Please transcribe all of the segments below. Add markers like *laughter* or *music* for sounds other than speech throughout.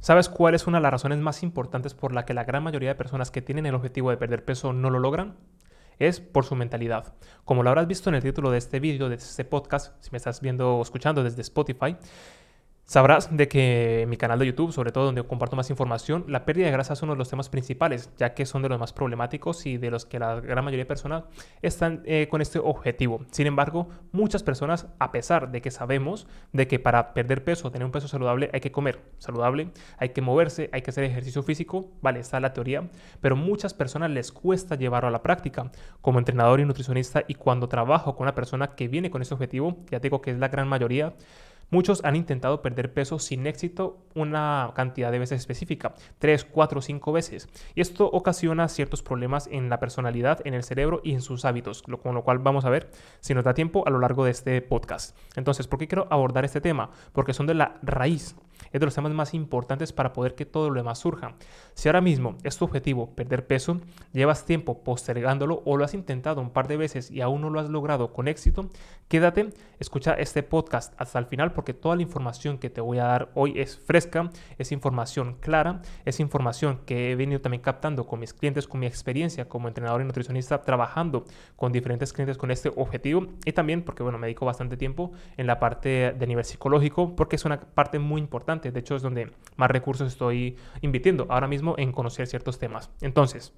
¿Sabes cuál es una de las razones más importantes por la que la gran mayoría de personas que tienen el objetivo de perder peso no lo logran? Es por su mentalidad. Como lo habrás visto en el título de este vídeo, de este podcast, si me estás viendo o escuchando desde Spotify, Sabrás de que mi canal de YouTube, sobre todo donde comparto más información, la pérdida de grasa es uno de los temas principales, ya que son de los más problemáticos y de los que la gran mayoría de personas están eh, con este objetivo. Sin embargo, muchas personas, a pesar de que sabemos de que para perder peso, tener un peso saludable, hay que comer saludable, hay que moverse, hay que hacer ejercicio físico, vale, está la teoría, pero muchas personas les cuesta llevarlo a la práctica. Como entrenador y nutricionista y cuando trabajo con una persona que viene con ese objetivo, ya digo que es la gran mayoría, Muchos han intentado perder peso sin éxito una cantidad de veces específica, 3, 4, 5 veces. Y esto ocasiona ciertos problemas en la personalidad, en el cerebro y en sus hábitos, con lo cual vamos a ver si nos da tiempo a lo largo de este podcast. Entonces, ¿por qué quiero abordar este tema? Porque son de la raíz es de los temas más importantes para poder que todo lo demás surja. Si ahora mismo es tu objetivo perder peso, llevas tiempo postergándolo o lo has intentado un par de veces y aún no lo has logrado con éxito, quédate, escucha este podcast hasta el final porque toda la información que te voy a dar hoy es fresca, es información clara, es información que he venido también captando con mis clientes, con mi experiencia como entrenador y nutricionista trabajando con diferentes clientes con este objetivo y también porque bueno, me dedico bastante tiempo en la parte de nivel psicológico porque es una parte muy importante de hecho, es donde más recursos estoy invirtiendo ahora mismo en conocer ciertos temas. Entonces,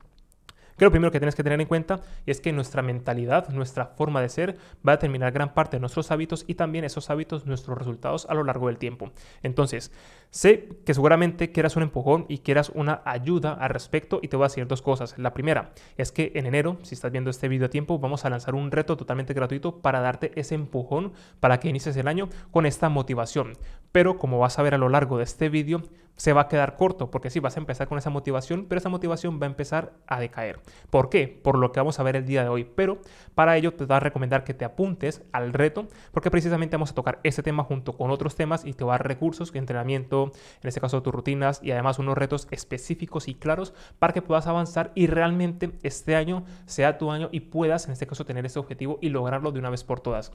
que lo primero que tienes que tener en cuenta es que nuestra mentalidad, nuestra forma de ser, va a determinar gran parte de nuestros hábitos y también esos hábitos, nuestros resultados a lo largo del tiempo. Entonces, sé que seguramente quieras un empujón y quieras una ayuda al respecto y te voy a decir dos cosas. La primera es que en enero, si estás viendo este video a tiempo, vamos a lanzar un reto totalmente gratuito para darte ese empujón para que inicies el año con esta motivación. Pero como vas a ver a lo largo de este video, se va a quedar corto, porque sí, vas a empezar con esa motivación, pero esa motivación va a empezar a decaer. ¿Por qué? Por lo que vamos a ver el día de hoy. Pero para ello te voy a recomendar que te apuntes al reto, porque precisamente vamos a tocar ese tema junto con otros temas y te va a dar recursos, entrenamiento, en este caso tus rutinas y además unos retos específicos y claros para que puedas avanzar y realmente este año sea tu año y puedas en este caso tener ese objetivo y lograrlo de una vez por todas.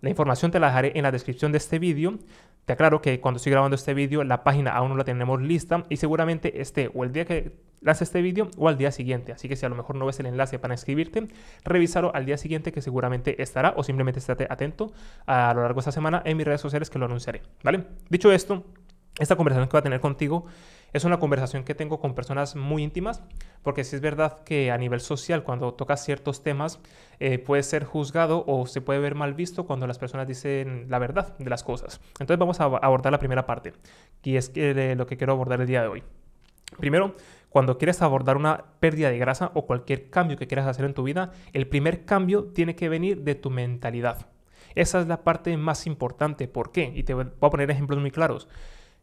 La información te la dejaré en la descripción de este vídeo. Te aclaro que cuando estoy grabando este vídeo, la página aún no la tenemos lista y seguramente esté o el día que lance este vídeo o al día siguiente. Así que si a lo mejor no ves el enlace para inscribirte, revísalo al día siguiente que seguramente estará o simplemente estate atento a lo largo de esta semana en mis redes sociales que lo anunciaré. ¿Vale? Dicho esto, esta conversación que voy a tener contigo es una conversación que tengo con personas muy íntimas, porque si es verdad que a nivel social, cuando tocas ciertos temas, eh, puede ser juzgado o se puede ver mal visto cuando las personas dicen la verdad de las cosas. Entonces vamos a abordar la primera parte, y es que, lo que quiero abordar el día de hoy. Primero, cuando quieres abordar una pérdida de grasa o cualquier cambio que quieras hacer en tu vida, el primer cambio tiene que venir de tu mentalidad. Esa es la parte más importante. ¿Por qué? Y te voy a poner ejemplos muy claros.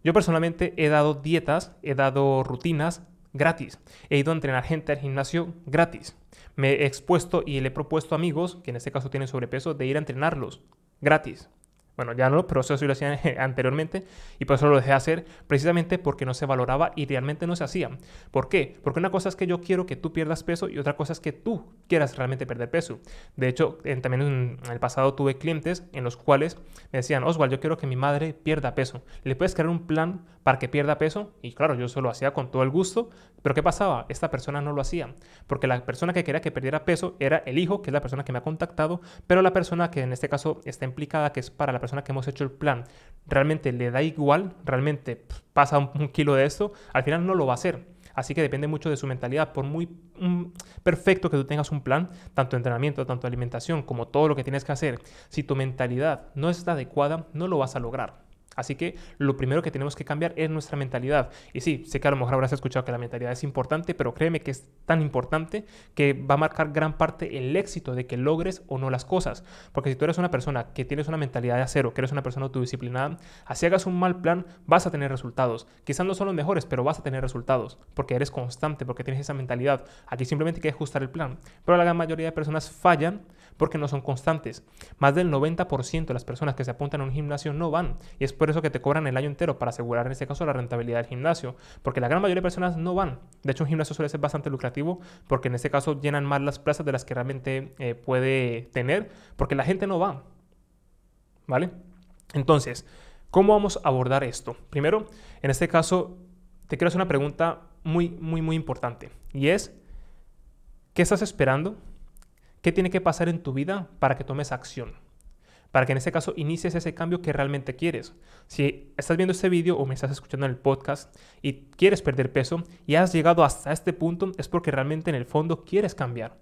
Yo personalmente he dado dietas, he dado rutinas gratis. He ido a entrenar gente al gimnasio gratis. Me he expuesto y le he propuesto a amigos, que en este caso tienen sobrepeso, de ir a entrenarlos gratis. Bueno, ya no, pero eso sí lo hacían *laughs* anteriormente y por eso lo dejé hacer, precisamente porque no se valoraba y realmente no se hacía. ¿Por qué? Porque una cosa es que yo quiero que tú pierdas peso y otra cosa es que tú quieras realmente perder peso. De hecho, también en el pasado tuve clientes en los cuales me decían, Oswald, yo quiero que mi madre pierda peso. ¿Le puedes crear un plan para que pierda peso? Y claro, yo eso lo hacía con todo el gusto, pero ¿qué pasaba? Esta persona no lo hacía, porque la persona que quería que perdiera peso era el hijo, que es la persona que me ha contactado, pero la persona que en este caso está implicada, que es para la persona persona que hemos hecho el plan realmente le da igual, realmente pasa un, kilo de esto, al final no lo va a hacer. Así que depende mucho de su mentalidad. Por muy mm, perfecto que tú tengas un plan, tanto entrenamiento, tanto alimentación, como todo lo que tienes que hacer, si tu mentalidad no está adecuada, no lo vas a lograr. Así que lo primero que tenemos que cambiar es nuestra mentalidad. Y sí, sé que a lo mejor habrás escuchado que la mentalidad es importante, pero créeme que es tan importante que va a marcar gran parte el éxito de que logres o no las cosas. Porque si tú eres una persona que tienes una mentalidad de acero, que eres una persona autodisciplinada, así hagas un mal plan, vas a tener resultados. Quizás no son los mejores, pero vas a tener resultados. Porque eres constante, porque tienes esa mentalidad. Aquí simplemente hay que ajustar el plan. Pero la gran mayoría de personas fallan porque no son constantes. Más del 90% de las personas que se apuntan a un gimnasio no van. Y es por eso que te cobran el año entero para asegurar en este caso la rentabilidad del gimnasio. Porque la gran mayoría de personas no van. De hecho, un gimnasio suele ser bastante lucrativo porque en este caso llenan más las plazas de las que realmente eh, puede tener. Porque la gente no va. ¿Vale? Entonces, ¿cómo vamos a abordar esto? Primero, en este caso, te quiero hacer una pregunta muy, muy, muy importante. Y es, ¿qué estás esperando? ¿Qué tiene que pasar en tu vida para que tomes acción? Para que en este caso inicies ese cambio que realmente quieres. Si estás viendo este vídeo o me estás escuchando en el podcast y quieres perder peso y has llegado hasta este punto, es porque realmente en el fondo quieres cambiar.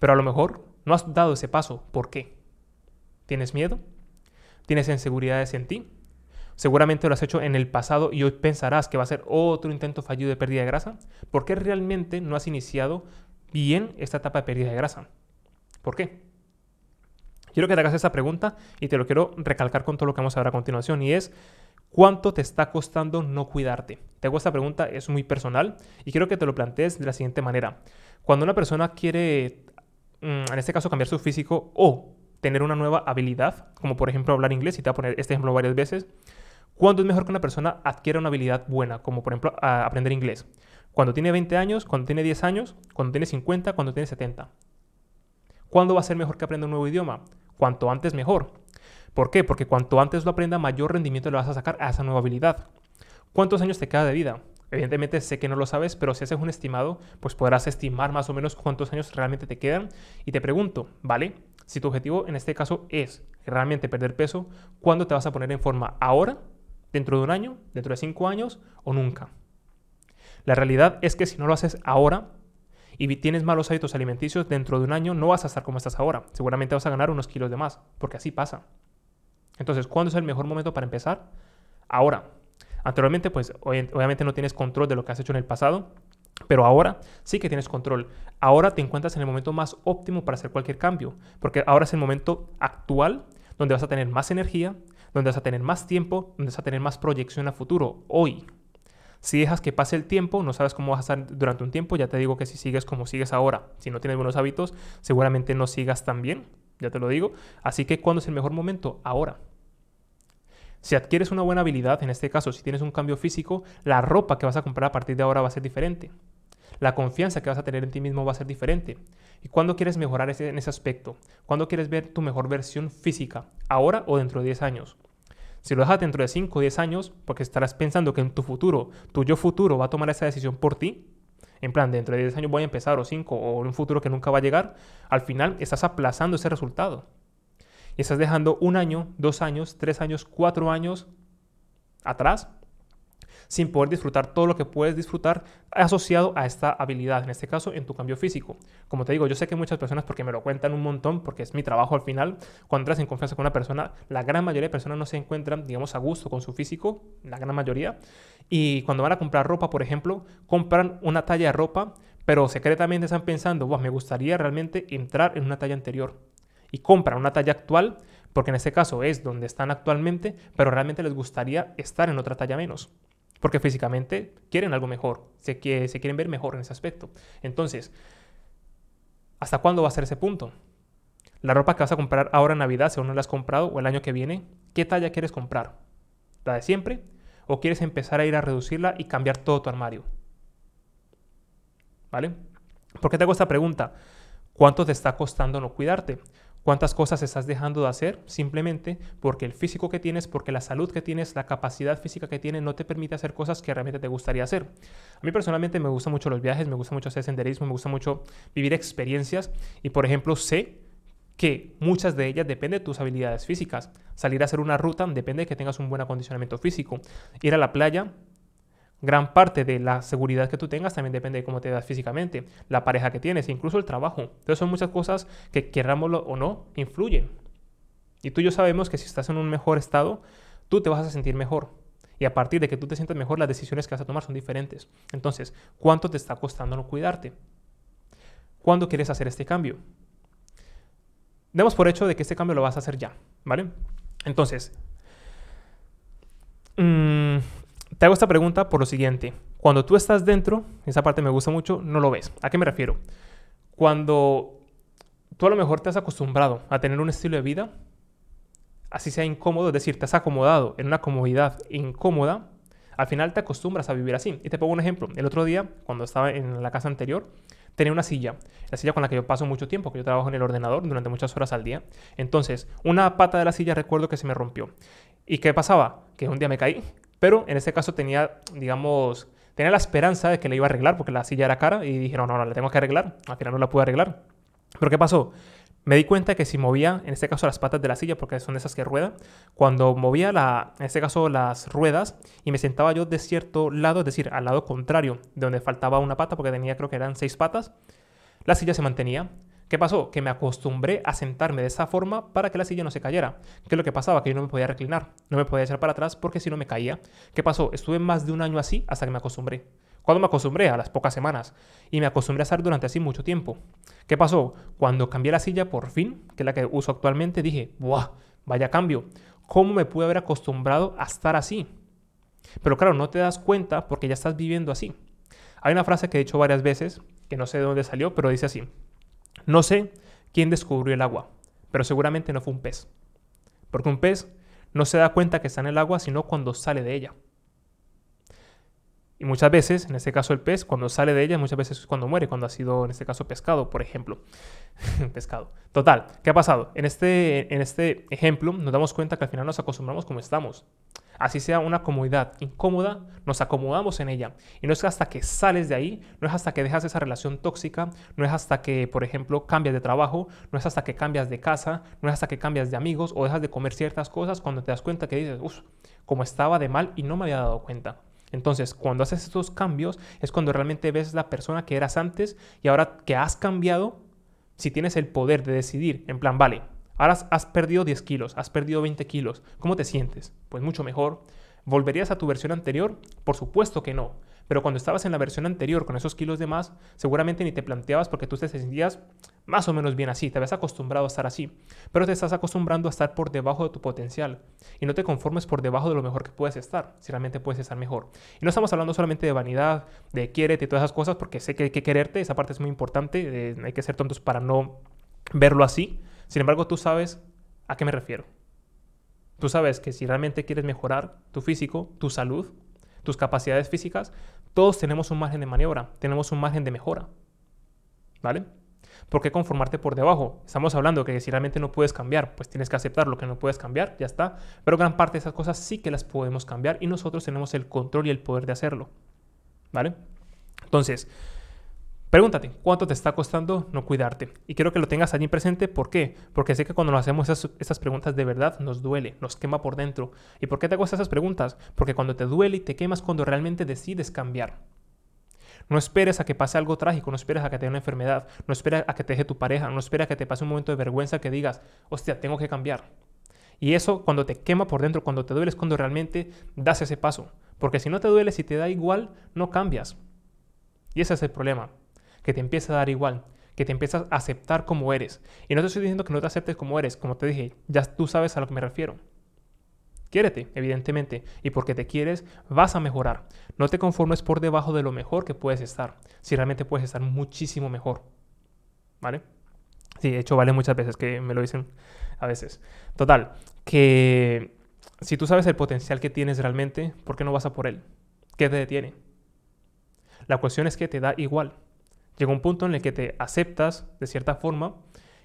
Pero a lo mejor no has dado ese paso. ¿Por qué? ¿Tienes miedo? ¿Tienes inseguridades en ti? Seguramente lo has hecho en el pasado y hoy pensarás que va a ser otro intento fallido de pérdida de grasa. ¿Por qué realmente no has iniciado bien esta etapa de pérdida de grasa? ¿Por qué? Quiero que te hagas esa pregunta y te lo quiero recalcar con todo lo que vamos a ver a continuación y es ¿cuánto te está costando no cuidarte? Te hago esta pregunta, es muy personal y quiero que te lo plantees de la siguiente manera. Cuando una persona quiere, mm, en este caso, cambiar su físico o tener una nueva habilidad, como por ejemplo hablar inglés, y te voy a poner este ejemplo varias veces, ¿cuándo es mejor que una persona adquiera una habilidad buena, como por ejemplo aprender inglés? Cuando tiene 20 años, cuando tiene 10 años, cuando tiene 50, cuando tiene 70. ¿Cuándo va a ser mejor que aprenda un nuevo idioma? Cuanto antes mejor. ¿Por qué? Porque cuanto antes lo aprenda, mayor rendimiento le vas a sacar a esa nueva habilidad. ¿Cuántos años te queda de vida? Evidentemente sé que no lo sabes, pero si haces un estimado, pues podrás estimar más o menos cuántos años realmente te quedan. Y te pregunto, ¿vale? Si tu objetivo en este caso es realmente perder peso, ¿cuándo te vas a poner en forma? ¿Ahora? ¿Dentro de un año? ¿Dentro de cinco años? ¿O nunca? La realidad es que si no lo haces ahora, y tienes malos hábitos alimenticios, dentro de un año no vas a estar como estás ahora. Seguramente vas a ganar unos kilos de más, porque así pasa. Entonces, ¿cuándo es el mejor momento para empezar? Ahora. Anteriormente, pues obviamente no tienes control de lo que has hecho en el pasado, pero ahora sí que tienes control. Ahora te encuentras en el momento más óptimo para hacer cualquier cambio, porque ahora es el momento actual donde vas a tener más energía, donde vas a tener más tiempo, donde vas a tener más proyección a futuro, hoy. Si dejas que pase el tiempo, no sabes cómo vas a estar durante un tiempo, ya te digo que si sigues como sigues ahora, si no tienes buenos hábitos, seguramente no sigas tan bien, ya te lo digo. Así que ¿cuándo es el mejor momento? Ahora. Si adquieres una buena habilidad, en este caso si tienes un cambio físico, la ropa que vas a comprar a partir de ahora va a ser diferente. La confianza que vas a tener en ti mismo va a ser diferente. ¿Y cuándo quieres mejorar ese, en ese aspecto? ¿Cuándo quieres ver tu mejor versión física? ¿Ahora o dentro de 10 años? Si lo dejas dentro de 5 o 10 años, porque estarás pensando que en tu futuro, tu yo futuro va a tomar esa decisión por ti, en plan, dentro de 10 años voy a empezar, o 5, o un futuro que nunca va a llegar, al final estás aplazando ese resultado. Y estás dejando un año, dos años, tres años, cuatro años atrás sin poder disfrutar todo lo que puedes disfrutar asociado a esta habilidad, en este caso en tu cambio físico. Como te digo, yo sé que muchas personas, porque me lo cuentan un montón, porque es mi trabajo al final, cuando entras en confianza con una persona, la gran mayoría de personas no se encuentran, digamos, a gusto con su físico, la gran mayoría, y cuando van a comprar ropa, por ejemplo, compran una talla de ropa, pero secretamente están pensando, me gustaría realmente entrar en una talla anterior. Y compran una talla actual, porque en este caso es donde están actualmente, pero realmente les gustaría estar en otra talla menos porque físicamente quieren algo mejor, se, se quieren ver mejor en ese aspecto. Entonces, ¿hasta cuándo va a ser ese punto? La ropa que vas a comprar ahora en Navidad, si aún no la has comprado, o el año que viene, ¿qué talla quieres comprar? ¿La de siempre? ¿O quieres empezar a ir a reducirla y cambiar todo tu armario? ¿Vale? ¿Por qué te hago esta pregunta? ¿Cuánto te está costando no cuidarte? Cuántas cosas estás dejando de hacer simplemente porque el físico que tienes, porque la salud que tienes, la capacidad física que tienes no te permite hacer cosas que realmente te gustaría hacer. A mí personalmente me gustan mucho los viajes, me gusta mucho hacer senderismo, me gusta mucho vivir experiencias y por ejemplo sé que muchas de ellas dependen de tus habilidades físicas. Salir a hacer una ruta depende de que tengas un buen acondicionamiento físico. Ir a la playa Gran parte de la seguridad que tú tengas también depende de cómo te das físicamente, la pareja que tienes, incluso el trabajo. Entonces son muchas cosas que querrámoslo o no, influyen. Y tú y yo sabemos que si estás en un mejor estado, tú te vas a sentir mejor. Y a partir de que tú te sientas mejor, las decisiones que vas a tomar son diferentes. Entonces, ¿cuánto te está costando no cuidarte? ¿Cuándo quieres hacer este cambio? Demos por hecho de que este cambio lo vas a hacer ya, ¿vale? Entonces, mmm, te hago esta pregunta por lo siguiente. Cuando tú estás dentro, esa parte me gusta mucho, no lo ves. ¿A qué me refiero? Cuando tú a lo mejor te has acostumbrado a tener un estilo de vida, así sea incómodo, es decir, te has acomodado en una comodidad incómoda, al final te acostumbras a vivir así. Y te pongo un ejemplo. El otro día, cuando estaba en la casa anterior, tenía una silla, la silla con la que yo paso mucho tiempo, que yo trabajo en el ordenador durante muchas horas al día. Entonces, una pata de la silla recuerdo que se me rompió. ¿Y qué pasaba? Que un día me caí, Pero en este caso tenía, digamos, tenía la esperanza de que le iba a arreglar porque la silla era cara y dijeron, no, no, la tengo que arreglar. Al final no la pude arreglar. Pero ¿qué pasó? Me di cuenta que si movía, en este caso las patas de la silla, porque son esas que ruedan, cuando movía, la, en este caso las ruedas, y me sentaba yo de cierto lado, es decir, al lado contrario, de donde faltaba una pata, porque tenía creo que eran seis patas, la silla se mantenía. ¿Qué pasó? Que me acostumbré a sentarme de esa forma para que la silla no se cayera. ¿Qué es lo que pasaba? Que yo no me podía reclinar, no me podía echar para atrás porque si no me caía. ¿Qué pasó? Estuve más de un año así hasta que me acostumbré. ¿Cuándo me acostumbré? A las pocas semanas. Y me acostumbré a estar durante así mucho tiempo. ¿Qué pasó? Cuando cambié la silla por fin, que es la que uso actualmente, dije, ¡buah! Vaya cambio. ¿Cómo me pude haber acostumbrado a estar así? Pero claro, no te das cuenta porque ya estás viviendo así. Hay una frase que he dicho varias veces, que no sé de dónde salió, pero dice así. No sé quién descubrió el agua, pero seguramente no fue un pez. Porque un pez no se da cuenta que está en el agua sino cuando sale de ella. Y muchas veces, en este caso el pez, cuando sale de ella, muchas veces es cuando muere, cuando ha sido, en este caso, pescado, por ejemplo. *laughs* pescado. Total, ¿qué ha pasado? En este, en este ejemplo nos damos cuenta que al final nos acostumbramos como estamos. Así sea una comodidad incómoda, nos acomodamos en ella. Y no es hasta que sales de ahí, no es hasta que dejas esa relación tóxica, no es hasta que, por ejemplo, cambias de trabajo, no es hasta que cambias de casa, no es hasta que cambias de amigos o dejas de comer ciertas cosas cuando te das cuenta que dices, uff, como estaba de mal y no me había dado cuenta. Entonces, cuando haces estos cambios es cuando realmente ves la persona que eras antes y ahora que has cambiado, si tienes el poder de decidir, en plan, vale, ahora has perdido 10 kilos, has perdido 20 kilos, ¿cómo te sientes? Pues mucho mejor. ¿Volverías a tu versión anterior? Por supuesto que no. Pero cuando estabas en la versión anterior con esos kilos de más, seguramente ni te planteabas porque tú te sentías más o menos bien así, te habías acostumbrado a estar así, pero te estás acostumbrando a estar por debajo de tu potencial y no te conformes por debajo de lo mejor que puedes estar, si realmente puedes estar mejor. Y no estamos hablando solamente de vanidad, de quiérete y todas esas cosas, porque sé que hay que quererte, esa parte es muy importante, hay que ser tontos para no verlo así. Sin embargo, tú sabes a qué me refiero. Tú sabes que si realmente quieres mejorar tu físico, tu salud, tus capacidades físicas, todos tenemos un margen de maniobra, tenemos un margen de mejora. ¿Vale? ¿Por qué conformarte por debajo? Estamos hablando que si realmente no puedes cambiar, pues tienes que aceptar lo que no puedes cambiar, ya está. Pero gran parte de esas cosas sí que las podemos cambiar y nosotros tenemos el control y el poder de hacerlo. ¿Vale? Entonces, Pregúntate, ¿cuánto te está costando no cuidarte? Y quiero que lo tengas allí presente. ¿Por qué? Porque sé que cuando nos hacemos esas, preguntas de verdad nos duele, nos quema por dentro. ¿Y por qué te hago esas preguntas? Porque cuando te duele y te quemas cuando realmente decides cambiar. No esperes a que pase algo trágico, no esperes a que te dé una enfermedad, no esperes a que te deje tu pareja, no esperes a que te pase un momento de vergüenza que digas, hostia, tengo que cambiar. Y eso cuando te quema por dentro, cuando te duele es cuando realmente das ese paso. Porque si no te duele, si te da igual, no cambias. Y ese es el problema que te empieza a dar igual, que te empiezas a aceptar como eres. Y no te estoy diciendo que no te aceptes como eres, como te dije, ya tú sabes a lo que me refiero. Quiérete, evidentemente, y porque te quieres vas a mejorar. No te conformes por debajo de lo mejor que puedes estar, si realmente puedes estar muchísimo mejor. ¿Vale? Sí, de hecho vale muchas veces que me lo dicen a veces. Total, que si tú sabes el potencial que tienes realmente, ¿por qué no vas a por él? ¿Qué te detiene? La cuestión es que te da igual. Llega un punto en el que te aceptas de cierta forma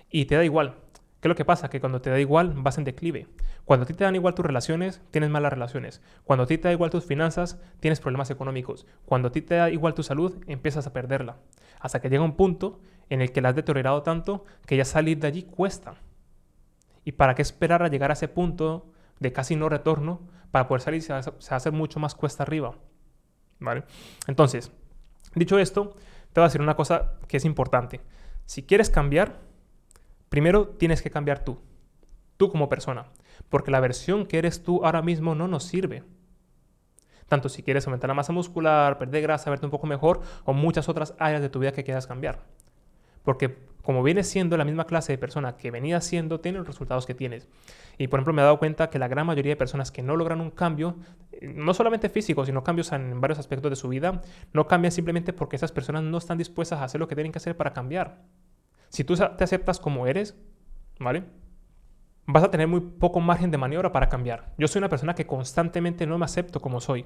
y te da igual. ¿Qué es lo que pasa? Que cuando te da igual vas en declive. Cuando a ti te dan igual tus relaciones, tienes malas relaciones. Cuando a ti te da igual tus finanzas, tienes problemas económicos. Cuando a ti te da igual tu salud, empiezas a perderla. Hasta que llega un punto en el que la has deteriorado tanto que ya salir de allí cuesta. ¿Y para qué esperar a llegar a ese punto de casi no retorno? Para poder salir se va a hacer mucho más cuesta arriba. ¿Vale? Entonces, dicho esto, te voy a decir una cosa que es importante. Si quieres cambiar, primero tienes que cambiar tú, tú como persona, porque la versión que eres tú ahora mismo no nos sirve. Tanto si quieres aumentar la masa muscular, perder grasa, verte un poco mejor o muchas otras áreas de tu vida que quieras cambiar. Porque como vienes siendo la misma clase de persona que venías siendo, tienes los resultados que tienes. Y por ejemplo, me he dado cuenta que la gran mayoría de personas que no logran un cambio, no solamente físico, sino cambios en varios aspectos de su vida, no cambian simplemente porque esas personas no están dispuestas a hacer lo que tienen que hacer para cambiar. Si tú te aceptas como eres, ¿vale? Vas a tener muy poco margen de maniobra para cambiar. Yo soy una persona que constantemente no me acepto como soy.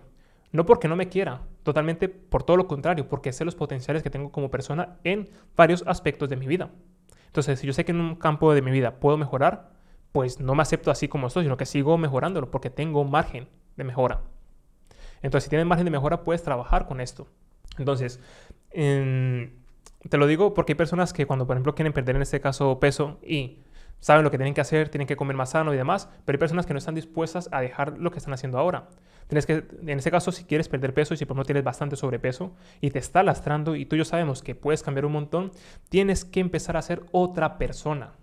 No porque no me quiera, totalmente por todo lo contrario, porque sé los potenciales que tengo como persona en varios aspectos de mi vida. Entonces, si yo sé que en un campo de mi vida puedo mejorar, pues no me acepto así como estoy, sino que sigo mejorándolo porque tengo margen de mejora. Entonces, si tienes margen de mejora, puedes trabajar con esto. Entonces, te lo digo porque hay personas que cuando, por ejemplo, quieren perder en este caso peso y saben lo que tienen que hacer, tienen que comer más sano y demás, pero hay personas que no están dispuestas a dejar lo que están haciendo ahora. Tienes que, en este caso, si quieres perder peso y si por ejemplo tienes bastante sobrepeso y te está lastrando y tú y yo sabemos que puedes cambiar un montón, tienes que empezar a ser otra persona.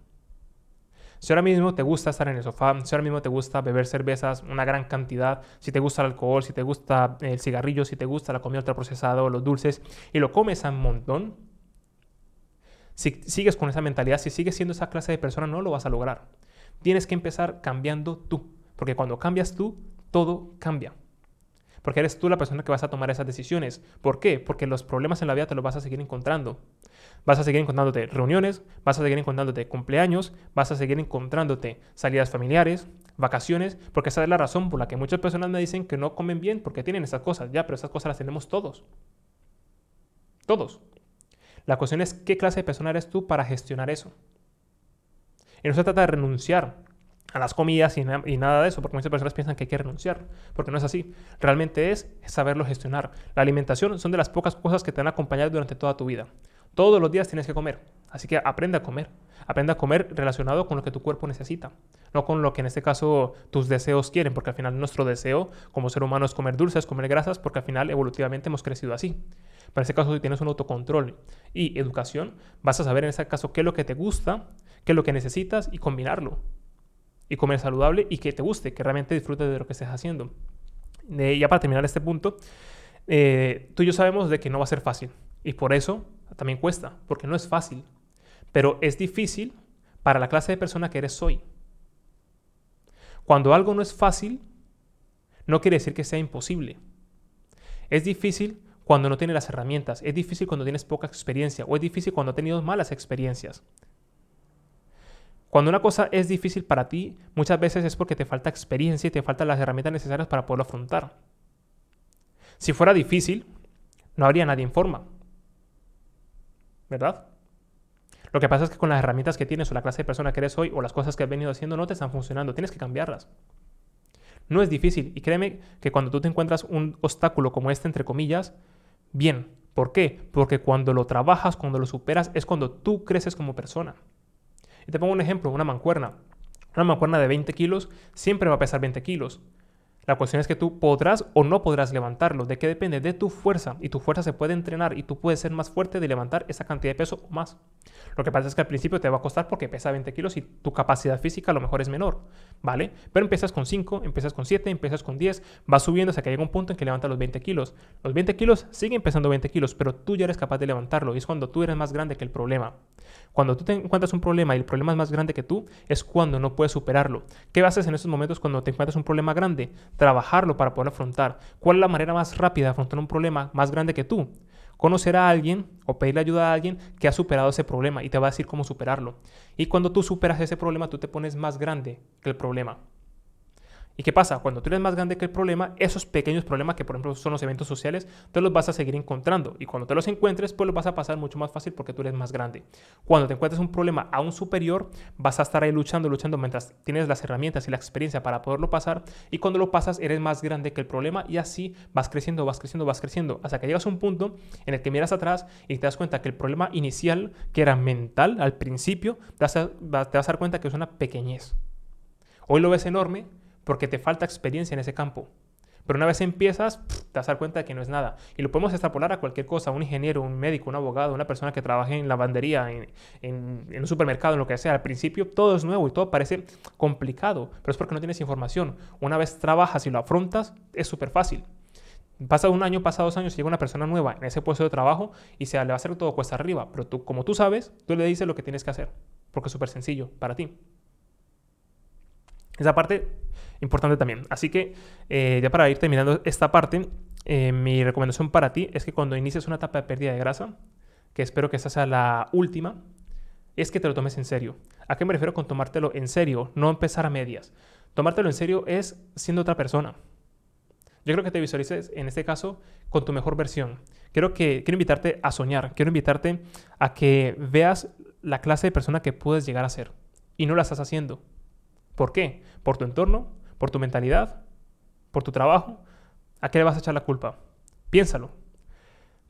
Si ahora mismo te gusta estar en el sofá, si ahora mismo te gusta beber cervezas, una gran cantidad, si te gusta el alcohol, si te gusta el cigarrillo, si te gusta la comida ultraprocesada o los dulces y lo comes a un montón, si sigues con esa mentalidad, si sigues siendo esa clase de persona, no lo vas a lograr. Tienes que empezar cambiando tú, porque cuando cambias tú, todo cambia. Porque eres tú la persona que vas a tomar esas decisiones. ¿Por qué? Porque los problemas en la vida te los vas a seguir encontrando. Vas a seguir encontrándote reuniones, vas a seguir encontrándote cumpleaños, vas a seguir encontrándote salidas familiares, vacaciones, porque esa es la razón por la que muchas personas me dicen que no comen bien porque tienen esas cosas. Ya, pero esas cosas las tenemos todos. Todos. La cuestión es qué clase de persona eres tú para gestionar eso. Y no se trata de renunciar a las comidas y, nada de eso, porque muchas personas piensan que hay que renunciar, porque no es así. Realmente es saberlo gestionar. La alimentación son de las pocas cosas que te van a acompañar durante toda tu vida. Todos los días tienes que comer, así que aprende a comer. Aprende a comer relacionado con lo que tu cuerpo necesita, no con lo que en este caso tus deseos quieren, porque al final nuestro deseo como ser humano es comer dulces, comer grasas, porque al final evolutivamente hemos crecido así. Para ese caso, si tienes un autocontrol y educación, vas a saber en ese caso qué es lo que te gusta, qué es lo que necesitas y combinarlo. Y comer saludable y que te guste, que realmente disfrutes de lo que estés haciendo. Eh, ya para terminar este punto, eh, tú y yo sabemos de que no va a ser fácil. Y por eso también cuesta, porque no es fácil. Pero es difícil para la clase de persona que eres hoy. Cuando algo no es fácil, no quiere decir que sea imposible. Es difícil cuando no tienes las herramientas, es difícil cuando tienes poca experiencia o es difícil cuando has tenido malas experiencias. Cuando una cosa es difícil para ti, muchas veces es porque te falta experiencia y te faltan las herramientas necesarias para poderlo afrontar. Si fuera difícil, no habría nadie en forma. ¿Verdad? Lo que pasa es que con las herramientas que tienes o la clase de persona que eres hoy o las cosas que has venido haciendo no te están funcionando, tienes que cambiarlas. No es difícil y créeme que cuando tú te encuentras un obstáculo como este, entre comillas, bien. ¿Por qué? Porque cuando lo trabajas, cuando lo superas, es cuando tú creces como persona. Y te pongo un ejemplo, una mancuerna. Una mancuerna de 20 kilos siempre va a pesar 20 kilos. La cuestión es que tú podrás o no podrás levantarlo. ¿De qué depende? De tu fuerza. Y tu fuerza se puede entrenar y tú puedes ser más fuerte de levantar esa cantidad de peso o más. Lo que pasa es que al principio te va a costar porque pesa 20 kilos y tu capacidad física a lo mejor es menor, ¿vale? Pero empiezas con 5, empiezas con 7, empiezas con 10, vas subiendo hasta que llega un punto en que levantas los 20 kilos. Los 20 kilos siguen pesando 20 kilos, pero tú ya eres capaz de levantarlo y es cuando tú eres más grande que el problema. Cuando tú te encuentras un problema y el problema es más grande que tú, es cuando no puedes superarlo. ¿Qué haces en esos momentos cuando te encuentras un problema grande? Trabajarlo para poder afrontar. ¿Cuál es la manera más rápida de afrontar un problema más grande que tú? Conocer a alguien o pedirle ayuda a alguien que ha superado ese problema y te va a decir cómo superarlo. Y cuando tú superas ese problema, tú te pones más grande que el problema. ¿Y qué pasa? Cuando tú eres más grande que el problema, esos pequeños problemas que por ejemplo son los eventos sociales, te los vas a seguir encontrando. Y cuando te los encuentres, pues los vas a pasar mucho más fácil porque tú eres más grande. Cuando te encuentres un problema aún superior, vas a estar ahí luchando, luchando mientras tienes las herramientas y la experiencia para poderlo pasar. Y cuando lo pasas, eres más grande que el problema y así vas creciendo, vas creciendo, vas creciendo. Hasta que llegas a un punto en el que miras atrás y te das cuenta que el problema inicial, que era mental al principio, te vas a, te vas a dar cuenta que es una pequeñez. Hoy lo ves enorme, porque te falta experiencia en ese campo. Pero una vez empiezas, te vas a dar cuenta de que no es nada. Y lo podemos extrapolar a cualquier cosa, un ingeniero, un médico, un abogado, una persona que trabaje en lavandería, en, un supermercado, en lo que sea. Al principio todo es nuevo y todo parece complicado, pero es porque no tienes información. Una vez trabajas y lo afrontas, es súper fácil. Pasa un año, pasa dos años, llega una persona nueva en ese puesto de trabajo y se le va a hacer todo cuesta arriba. Pero tú, como tú sabes, tú le dices lo que tienes que hacer, porque es súper sencillo para ti. Esa parte importante también. Así que eh, ya para ir terminando esta parte, eh, mi recomendación para ti es que cuando inicies una etapa de pérdida de grasa, que espero que esta sea la última, es que te lo tomes en serio. ¿A qué me refiero con tomártelo en serio? No empezar a medias. Tomártelo en serio es siendo otra persona. Yo creo que te visualices en este caso con tu mejor versión. Quiero, que, quiero invitarte a soñar, quiero invitarte a que veas la clase de persona que puedes llegar a ser y no la estás haciendo. ¿Por qué? Por tu entorno, por tu mentalidad, por tu trabajo. ¿A qué le vas a echar la culpa? Piénsalo.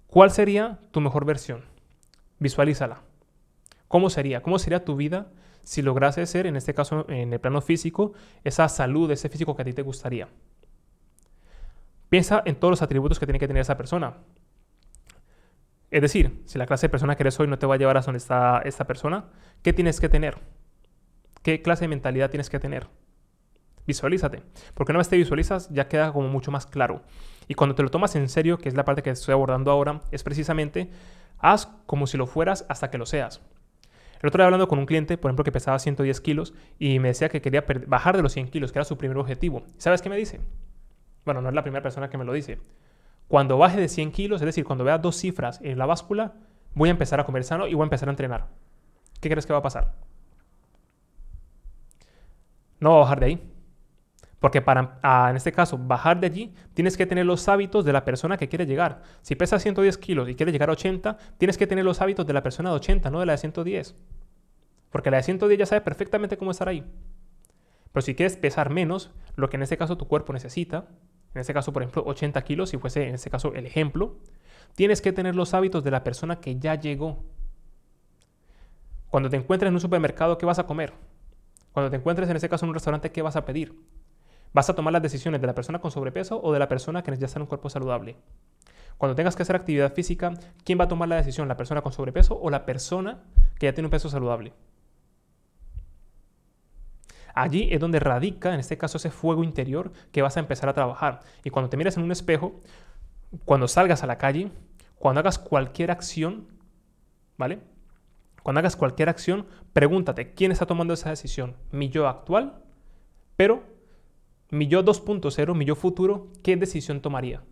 ¿Cuál sería tu mejor versión? Visualízala. ¿Cómo sería? ¿Cómo sería tu vida si lograse ser, en este caso en el plano físico, esa salud, ese físico que a ti te gustaría? Piensa en todos los atributos que tiene que tener esa persona. Es decir, si la clase de persona que eres hoy no te va a llevar a donde está esta persona, ¿qué tienes que tener? ¿Qué clase de mentalidad tienes que tener? Visualízate. Porque una vez te visualizas ya queda como mucho más claro. Y cuando te lo tomas en serio, que es la parte que estoy abordando ahora, es precisamente haz como si lo fueras hasta que lo seas. El otro día hablando con un cliente, por ejemplo, que pesaba 110 kilos y me decía que quería bajar de los 100 kilos, que era su primer objetivo. ¿Sabes qué me dice? Bueno, no es la primera persona que me lo dice. Cuando baje de 100 kilos, es decir, cuando vea dos cifras en la báscula, voy a empezar a comer sano y voy a empezar a entrenar. ¿Qué crees que va a pasar? No va a bajar de ahí. Porque para, ah, en este caso, bajar de allí, tienes que tener los hábitos de la persona que quiere llegar. Si pesa 110 kilos y quiere llegar a 80, tienes que tener los hábitos de la persona de 80, no de la de 110. Porque la de 110 ya sabe perfectamente cómo estar ahí. Pero si quieres pesar menos, lo que en este caso tu cuerpo necesita, en este caso, por ejemplo, 80 kilos, si fuese en este caso el ejemplo, tienes que tener los hábitos de la persona que ya llegó. Cuando te encuentres en un supermercado, ¿qué vas a comer? Cuando te encuentres en este caso en un restaurante, ¿qué vas a pedir? ¿Vas a tomar las decisiones de la persona con sobrepeso o de la persona que está en un cuerpo saludable? Cuando tengas que hacer actividad física, ¿quién va a tomar la decisión? ¿La persona con sobrepeso o la persona que ya tiene un peso saludable? Allí es donde radica, en este caso, ese fuego interior que vas a empezar a trabajar. Y cuando te mires en un espejo, cuando salgas a la calle, cuando hagas cualquier acción, ¿vale? Cuando hagas cualquier acción, pregúntate, ¿quién está tomando esa decisión? ¿Mi yo actual? Pero mi yo 2.0, mi yo futuro, ¿qué decisión tomaría?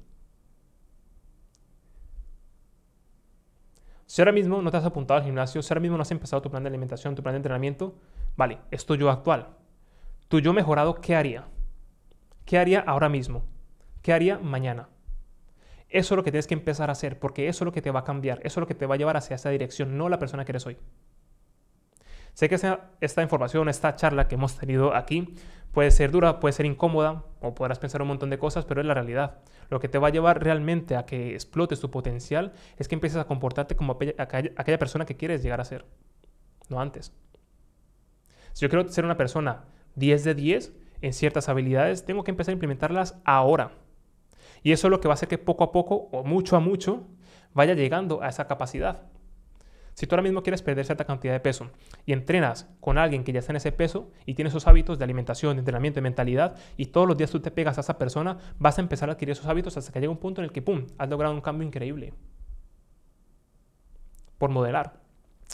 Si ahora mismo no te has apuntado al gimnasio, si ahora mismo no has empezado tu plan de alimentación, tu plan de entrenamiento, vale, es tu yo actual. Tu yo mejorado, ¿qué haría? ¿Qué haría ahora mismo? ¿Qué haría mañana? Eso es lo que tienes que empezar a hacer, porque eso es lo que te va a cambiar, eso es lo que te va a llevar hacia esa dirección, no la persona que eres hoy. Sé que esta información, esta charla que hemos tenido aquí puede ser dura, puede ser incómoda o podrás pensar un montón de cosas, pero es la realidad. Lo que te va a llevar realmente a que explotes tu potencial es que empieces a comportarte como aquella persona que quieres llegar a ser, no antes. Si yo quiero ser una persona 10 de 10 en ciertas habilidades, tengo que empezar a implementarlas ahora. Y eso es lo que va a hacer que poco a poco o mucho a mucho vaya llegando a esa capacidad. Si tú ahora mismo quieres perder cierta cantidad de peso y entrenas con alguien que ya está en ese peso y tiene esos hábitos de alimentación, de entrenamiento, de mentalidad, y todos los días tú te pegas a esa persona, vas a empezar a adquirir esos hábitos hasta que llegue un punto en el que, ¡pum!, has logrado un cambio increíble. Por modelar.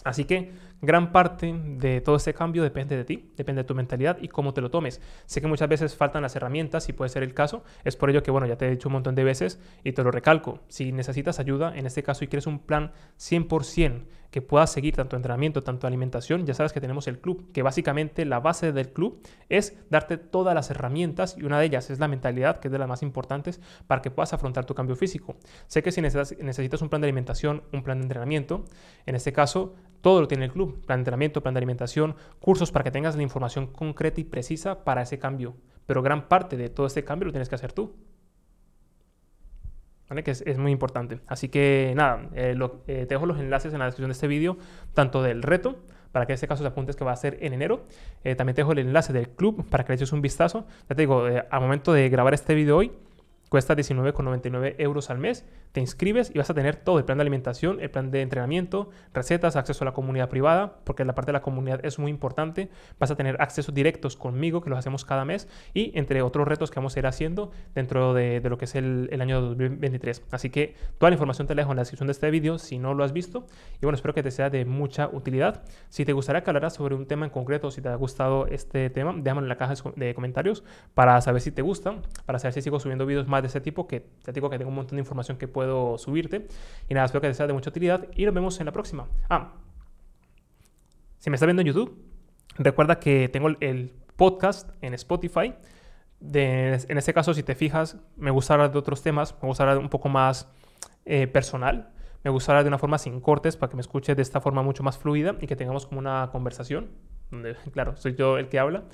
Así que gran parte de todo ese cambio depende de ti, depende de tu mentalidad y cómo te lo tomes. Sé que muchas veces faltan las herramientas y puede ser el caso. Es por ello que, bueno, ya te he dicho un montón de veces y te lo recalco. Si necesitas ayuda en este caso y quieres un plan 100% que puedas seguir tanto entrenamiento, tanto alimentación, ya sabes que tenemos el club, que básicamente la base del club es darte todas las herramientas y una de ellas es la mentalidad, que es de las más importantes para que puedas afrontar tu cambio físico. Sé que si necesitas un plan de alimentación, un plan de entrenamiento, en este caso todo lo tiene el club, plan de entrenamiento, plan de alimentación, cursos para que tengas la información concreta y precisa para ese cambio. Pero gran parte de todo este cambio lo tienes que hacer tú. Que es, muy importante. Así que nada, eh, eh, te dejo los enlaces en la descripción de este vídeo, tanto del reto, para que en este caso te apuntes que va a ser en enero. Eh, también te dejo el enlace del club para que le eches un vistazo. Ya te digo, al momento de grabar este vídeo hoy, Cuesta 19,99 euros al mes. Te inscribes y vas a tener todo el plan de alimentación, el plan de entrenamiento, recetas, acceso a la comunidad privada, porque la parte de la comunidad es muy importante. Vas a tener accesos directos conmigo, que los hacemos cada mes, y entre otros retos que vamos a ir haciendo dentro de, lo que es el, el, año 2023. Así que toda la información te la dejo en la descripción de este vídeo si no lo has visto. Y bueno, espero que te sea de mucha utilidad. Si te gustaría que hablara sobre un tema en concreto, si te ha gustado este tema, déjame en la caja de comentarios para saber si te gusta, para saber si sigo subiendo vídeos más de ese tipo, que te digo que tengo un montón de información que puedo subirte. Y nada, espero que te sea de mucha utilidad y nos vemos en la próxima. Ah, si me estás viendo en YouTube, recuerda que tengo el podcast en Spotify. en este caso, si te fijas, me gusta hablar de otros temas, me gusta hablar un poco más eh, personal. Me gusta hablar de una forma sin cortes para que me escuches de esta forma mucho más fluida y que tengamos como una conversación, *laughs* claro, soy yo el que habla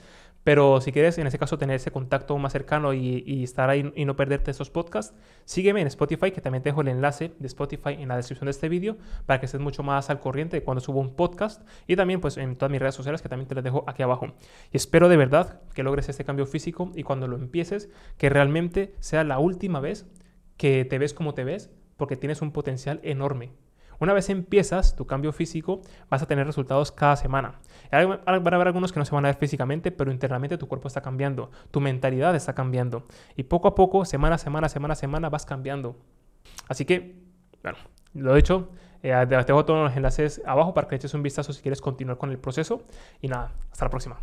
Pero si quieres, en ese caso, tener ese contacto más cercano y, estar ahí y no perderte esos podcasts, sígueme en Spotify, que también te dejo el enlace de Spotify en la descripción de este vídeo para que estés mucho más al corriente de cuando subo un podcast y también pues en todas mis redes sociales que también te las dejo aquí abajo. Y espero de verdad que logres este cambio físico y cuando lo empieces, que realmente sea la última vez que te ves como te ves, porque tienes un potencial enorme. Una vez empiezas tu cambio físico, vas a tener resultados cada semana. Van a haber algunos que no se van a ver físicamente, pero internamente tu cuerpo está cambiando, tu mentalidad está cambiando. Y poco a poco, semana a semana, semana a semana, vas cambiando. Así que, bueno, lo hecho. Eh, te dejo todos los enlaces abajo para que eches un vistazo si quieres continuar con el proceso. Y nada, hasta la próxima.